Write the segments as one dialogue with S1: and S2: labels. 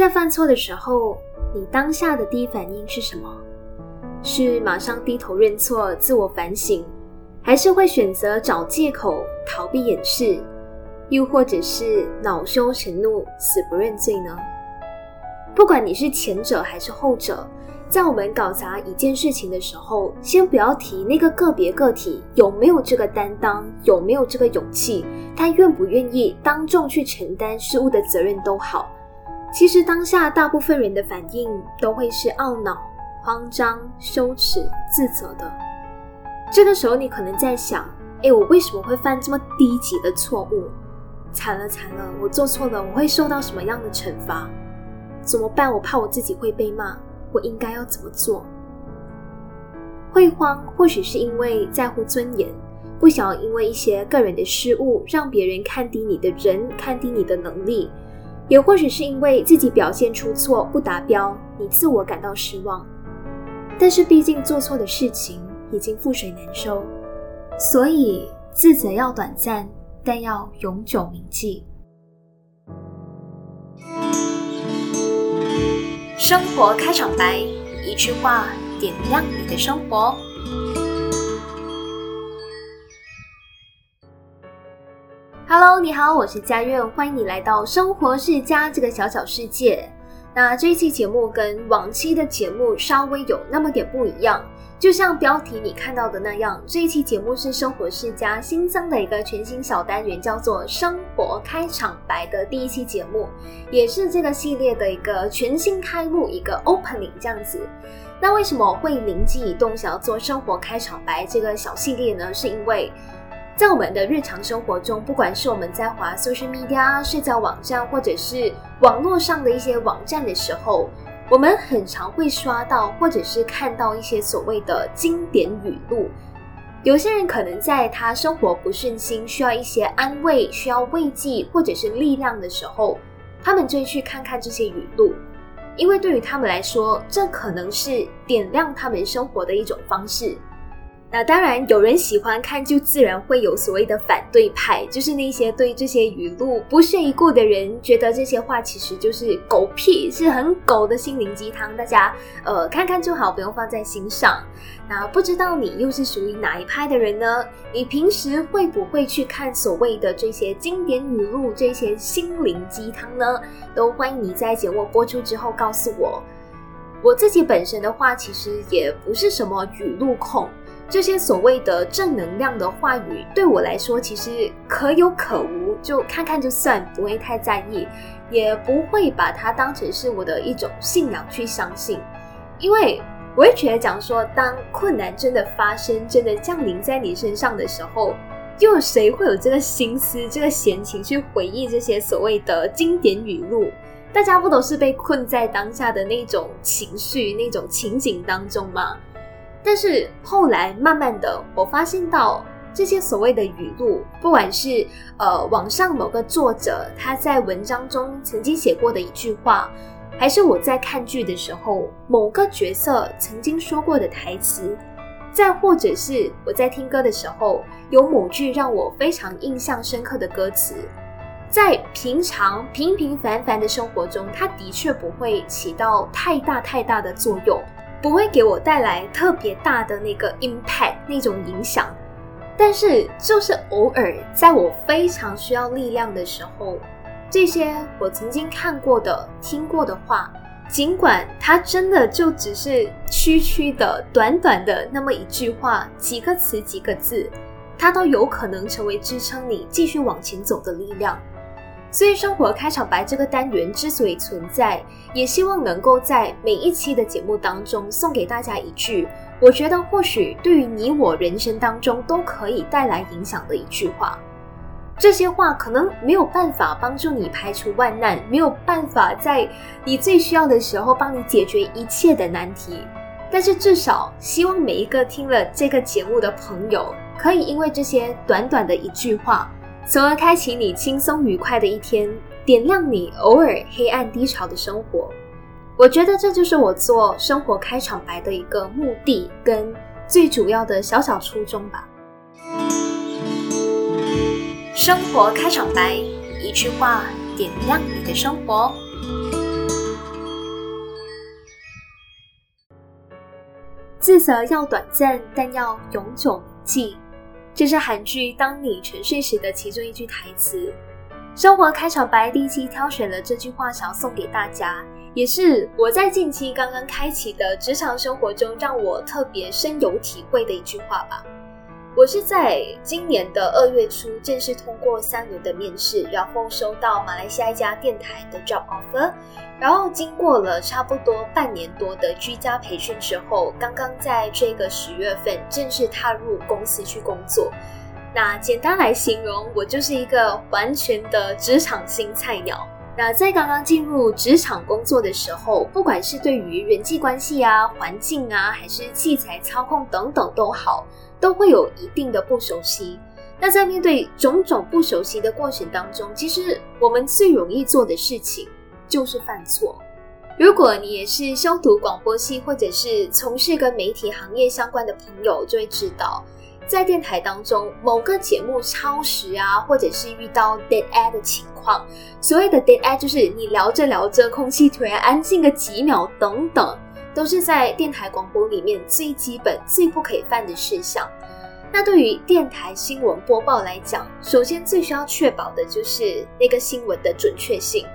S1: 在犯错的时候，你当下的第一反应是什么？是马上低头认错、自我反省，还是会选择找借口逃避掩饰，又或者是恼羞成怒、死不认罪呢？不管你是前者还是后者，在我们搞砸一件事情的时候，先不要提那个个别个体有没有这个担当，有没有这个勇气，他愿不愿意当众去承担失误的责任都好。其实当下大部分人的反应都会是懊恼、慌张、羞耻、自责的。这个时候你可能在想：哎，我为什么会犯这么低级的错误？惨了惨了，我做错了，我会受到什么样的惩罚？怎么办？我怕我自己会被骂，我应该要怎么做？会慌，或许是因为在乎尊严，不想要因为一些个人的失误让别人看低你的人，看低你的能力。也或许是因为自己表现出错不达标，你自我感到失望。但是毕竟做错的事情已经覆水难收，所以自责要短暂，但要永久铭记。生活开场白，一句话点亮你的生活。Hello，你好，我是佳苑，欢迎你来到生活世家这个小小世界。那这一期节目跟往期的节目稍微有那么点不一样，就像标题你看到的那样，这一期节目是生活世家新增的一个全新小单元，叫做生活开场白的第一期节目，也是这个系列的一个全新开幕，一个 opening 这样子。那为什么会灵机一动想要做生活开场白这个小系列呢？是因为。在我们的日常生活中，不管是我们在滑 social media、社交网站，或者是网络上的一些网站的时候，我们很常会刷到，或者是看到一些所谓的经典语录。有些人可能在他生活不顺心，需要一些安慰、需要慰藉或者是力量的时候，他们就会去看看这些语录，因为对于他们来说，这可能是点亮他们生活的一种方式。那当然，有人喜欢看，就自然会有所谓的反对派，就是那些对这些语录不屑一顾的人，觉得这些话其实就是狗屁，是很狗的心灵鸡汤，大家呃看看就好，不用放在心上。那不知道你又是属于哪一派的人呢？你平时会不会去看所谓的这些经典语录、这些心灵鸡汤呢？都欢迎你在节目播出之后告诉我。我自己本身的话，其实也不是什么语录控。这些所谓的正能量的话语，对我来说其实可有可无，就看看就算，不会太在意，也不会把它当成是我的一种信仰去相信。因为我也觉得讲说，当困难真的发生、真的降临在你身上的时候，又有谁会有这个心思、这个闲情去回忆这些所谓的经典语录？大家不都是被困在当下的那种情绪、那种情景当中吗？但是后来慢慢的，我发现到这些所谓的语录，不管是呃网上某个作者他在文章中曾经写过的一句话，还是我在看剧的时候某个角色曾经说过的台词，再或者是我在听歌的时候有某句让我非常印象深刻的歌词，在平常平平凡凡的生活中，它的确不会起到太大太大的作用。不会给我带来特别大的那个 impact 那种影响，但是就是偶尔在我非常需要力量的时候，这些我曾经看过的、听过的话，尽管它真的就只是区区的、短短的那么一句话、几个词、几个字，它都有可能成为支撑你继续往前走的力量。所以，生活开场白这个单元之所以存在，也希望能够在每一期的节目当中送给大家一句，我觉得或许对于你我人生当中都可以带来影响的一句话。这些话可能没有办法帮助你排除万难，没有办法在你最需要的时候帮你解决一切的难题，但是至少希望每一个听了这个节目的朋友，可以因为这些短短的一句话。从而开启你轻松愉快的一天点亮你偶尔黑暗低潮的生活。我觉得这就是我做生活开场白的一个目的跟最主要的小小初衷吧。生活开场白一句话点亮你的生活。自责要短暂但要永久铭记。这是韩剧《当你沉睡时》的其中一句台词。生活开场白第一期挑选了这句话，想要送给大家，也是我在近期刚刚开启的职场生活中，让我特别深有体会的一句话吧。我是在今年的二月初正式通过三轮的面试，然后收到马来西亚一家电台的 job offer，然后经过了差不多半年多的居家培训之后，刚刚在这个十月份正式踏入公司去工作。那简单来形容，我就是一个完全的职场新菜鸟。那在刚刚进入职场工作的时候，不管是对于人际关系啊、环境啊，还是器材操控等等都好。都会有一定的不熟悉。那在面对种种不熟悉的过程当中，其实我们最容易做的事情就是犯错。如果你也是修读广播系，或者是从事跟媒体行业相关的朋友，就会知道，在电台当中某个节目超时啊，或者是遇到 dead air 的情况，所谓的 dead air 就是你聊着聊着，空气突然安静个几秒等等。都是在电台广播里面最基本、最不可以犯的事项。那对于电台新闻播报来讲，首先最需要确保的就是那个新闻的准确性。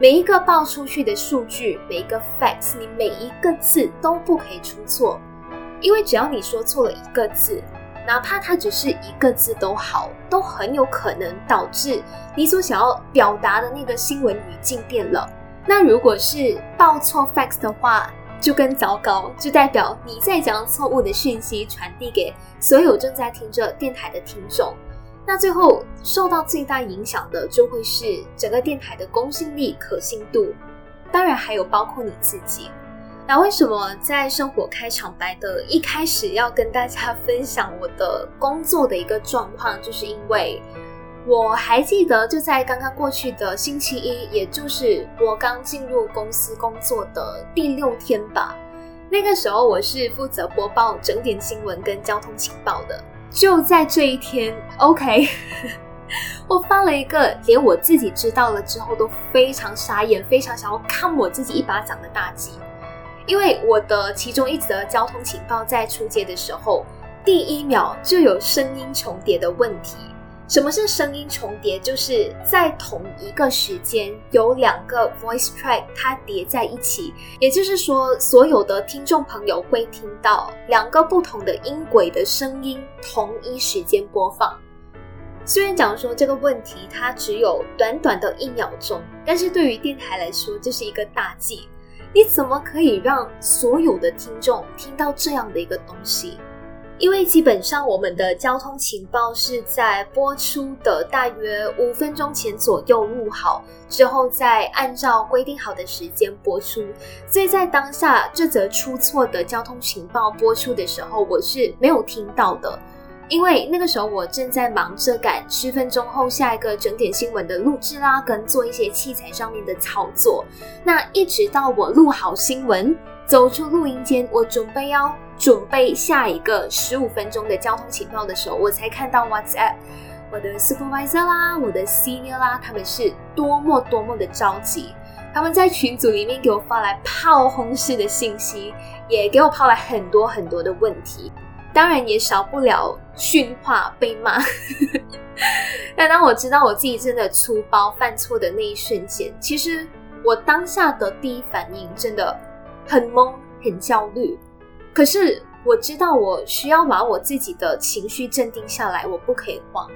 S1: 每一个报出去的数据，每一个 facts，你每一个字都不可以出错。因为只要你说错了一个字，哪怕它只是一个字都好，都很有可能导致你所想要表达的那个新闻语境变了。那如果是报错 facts 的话，就更糟糕，就代表你在将错误的讯息传递给所有正在听着电台的听众，那最后受到最大影响的就会是整个电台的公信力、可信度，当然还有包括你自己。那为什么在生活开场白的一开始要跟大家分享我的工作的一个状况，就是因为。我还记得，就在刚刚过去的星期一，也就是我刚进入公司工作的第六天吧。那个时候，我是负责播报整点新闻跟交通情报的。就在这一天，OK，我发了一个连我自己知道了之后都非常傻眼、非常想要看我自己一巴掌的大忌。因为我的其中一则交通情报在出街的时候，第一秒就有声音重叠的问题。什么是声音重叠？就是在同一个时间有两个 voice track 它叠在一起，也就是说，所有的听众朋友会听到两个不同的音轨的声音同一时间播放。虽然讲说这个问题它只有短短的一秒钟，但是对于电台来说这是一个大忌。你怎么可以让所有的听众听到这样的一个东西？因为基本上我们的交通情报是在播出的大约五分钟前左右录好，之后再按照规定好的时间播出。所以在当下这则出错的交通情报播出的时候，我是没有听到的，因为那个时候我正在忙着赶十分钟后下一个整点新闻的录制啦，跟做一些器材上面的操作。那一直到我录好新闻，走出录音间，我准备要。准备下一个十五分钟的交通情报的时候，我才看到 WhatsApp，我的 supervisor 啦，我的 senior 啦，他们是多么多么的着急，他们在群组里面给我发来炮轰式的信息，也给我抛来很多很多的问题，当然也少不了训话被骂。但当我知道我自己真的粗暴犯错的那一瞬间，其实我当下的第一反应真的很懵，很焦虑。可是我知道，我需要把我自己的情绪镇定下来，我不可以慌，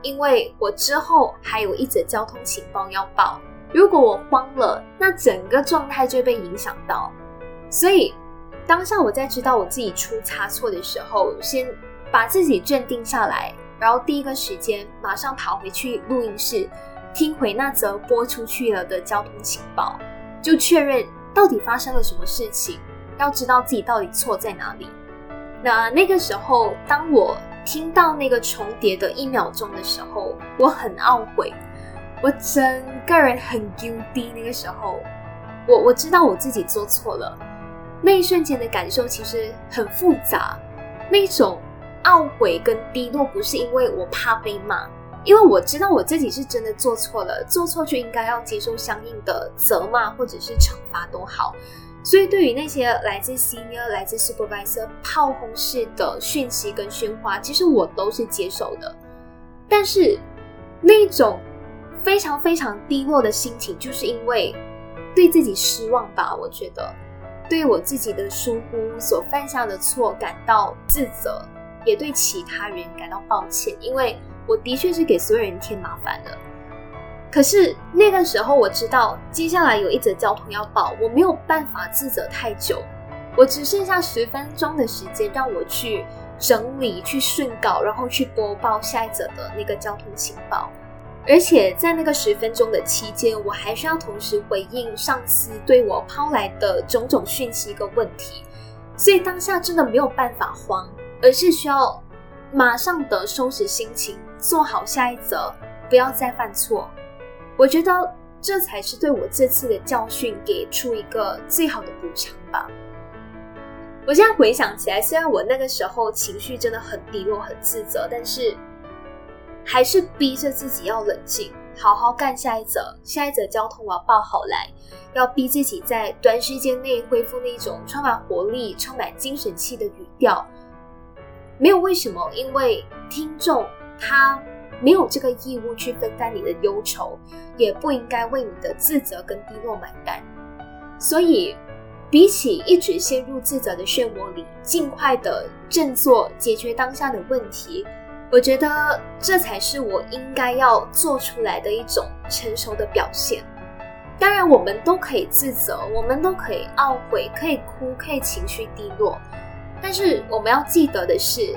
S1: 因为我之后还有一则交通情报要报。如果我慌了，那整个状态就被影响到。所以当下我在知道我自己出差错的时候，先把自己镇定下来，然后第一个时间马上跑回去录音室，听回那则播出去了的交通情报，就确认到底发生了什么事情。要知道自己到底错在哪里。那那个时候，当我听到那个重叠的一秒钟的时候，我很懊悔，我整个人很低。那个时候，我我知道我自己做错了。那一瞬间的感受其实很复杂，那种懊悔跟低落不是因为我怕被骂，因为我知道我自己是真的做错了，做错就应该要接受相应的责骂或者是惩罚都好。所以对于那些来自 senior、来自 supervisor 炮轰式的讯息跟喧哗，其实我都是接受的。但是那种非常非常低落的心情，就是因为对自己失望吧？我觉得对我自己的疏忽所犯下的错感到自责，也对其他人感到抱歉，因为我的确是给所有人添麻烦了。可是那个时候，我知道接下来有一则交通要报，我没有办法自责太久。我只剩下十分钟的时间，让我去整理、去顺稿，然后去播报下一则的那个交通情报。而且在那个十分钟的期间，我还需要同时回应上司对我抛来的种种讯息跟问题，所以当下真的没有办法慌，而是需要马上的收拾心情，做好下一则，不要再犯错。我觉得这才是对我这次的教训给出一个最好的补偿吧。我现在回想起来，虽然我那个时候情绪真的很低落、很自责，但是还是逼着自己要冷静，好好干下一则。下一则交通我要报好来，要逼自己在短时间内恢复那种充满活力、充满精神气的语调。没有为什么，因为听众他。没有这个义务去分担你的忧愁，也不应该为你的自责跟低落买单。所以，比起一直陷入自责的漩涡里，尽快的振作，解决当下的问题，我觉得这才是我应该要做出来的一种成熟的表现。当然，我们都可以自责，我们都可以懊悔，可以哭，可以情绪低落，但是我们要记得的是，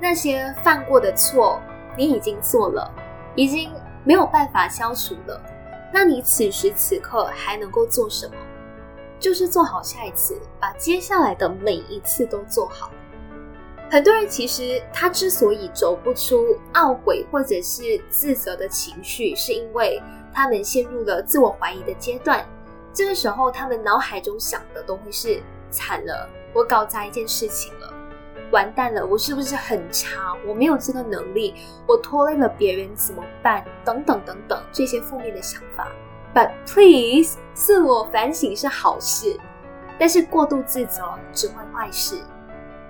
S1: 那些犯过的错。你已经做了，已经没有办法消除了。那你此时此刻还能够做什么？就是做好下一次，把接下来的每一次都做好。很多人其实他之所以走不出懊悔或者是自责的情绪，是因为他们陷入了自我怀疑的阶段。这个时候，他们脑海中想的都会是：惨了，我搞砸一件事情了。完蛋了，我是不是很差？我没有这个能力，我拖累了别人怎么办？等等等等，这些负面的想法。But please，自我反省是好事，但是过度自责只会坏事。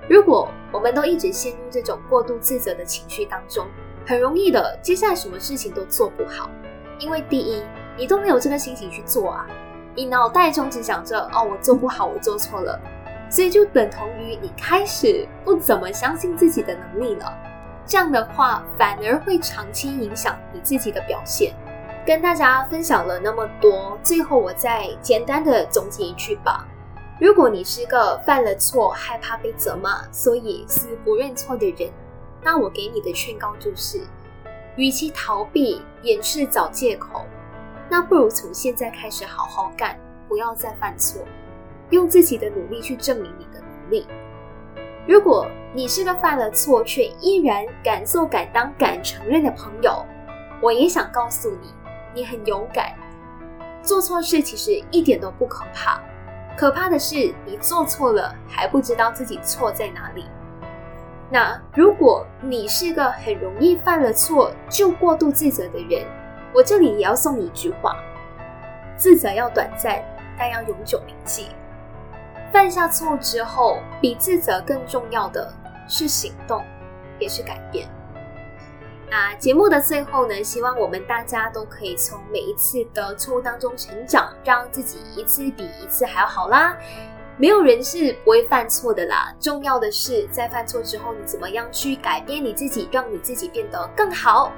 S1: 如果我们都一直陷入这种过度自责的情绪当中，很容易的，接下来什么事情都做不好。因为第一，你都没有这个心情去做啊，你脑袋中只想着哦，我做不好，我做错了。所以就等同于你开始不怎么相信自己的能力了，这样的话反而会长期影响你自己的表现。跟大家分享了那么多，最后我再简单的总结一句吧：如果你是个犯了错害怕被责骂，所以是不认错的人，那我给你的劝告就是，与其逃避掩饰找借口，那不如从现在开始好好干，不要再犯错。用自己的努力去证明你的能力。如果你是个犯了错却依然敢做敢当敢承认的朋友，我也想告诉你，你很勇敢。做错事其实一点都不可怕，可怕的是你做错了还不知道自己错在哪里。那如果你是个很容易犯了错就过度自责的人，我这里也要送你一句话：自责要短暂，但要永久铭记。犯下错误之后，比自责更重要的是行动，也是改变。那节目的最后呢，希望我们大家都可以从每一次的错误当中成长，让自己一次比一次还要好啦。没有人是不会犯错的啦，重要的是在犯错之后，你怎么样去改变你自己，让你自己变得更好。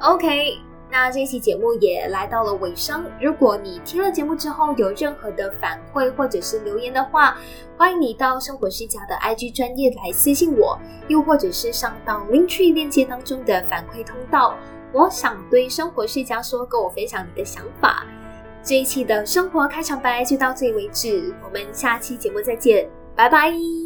S1: OK。那这期节目也来到了尾声。如果你听了节目之后有任何的反馈或者是留言的话，欢迎你到生活世家的 IG 专业来私信我，又或者是上到 Linktree 链接当中的反馈通道。我想对生活世家说，跟我分享你的想法。这一期的生活开场白就到这里为止，我们下期节目再见，拜拜。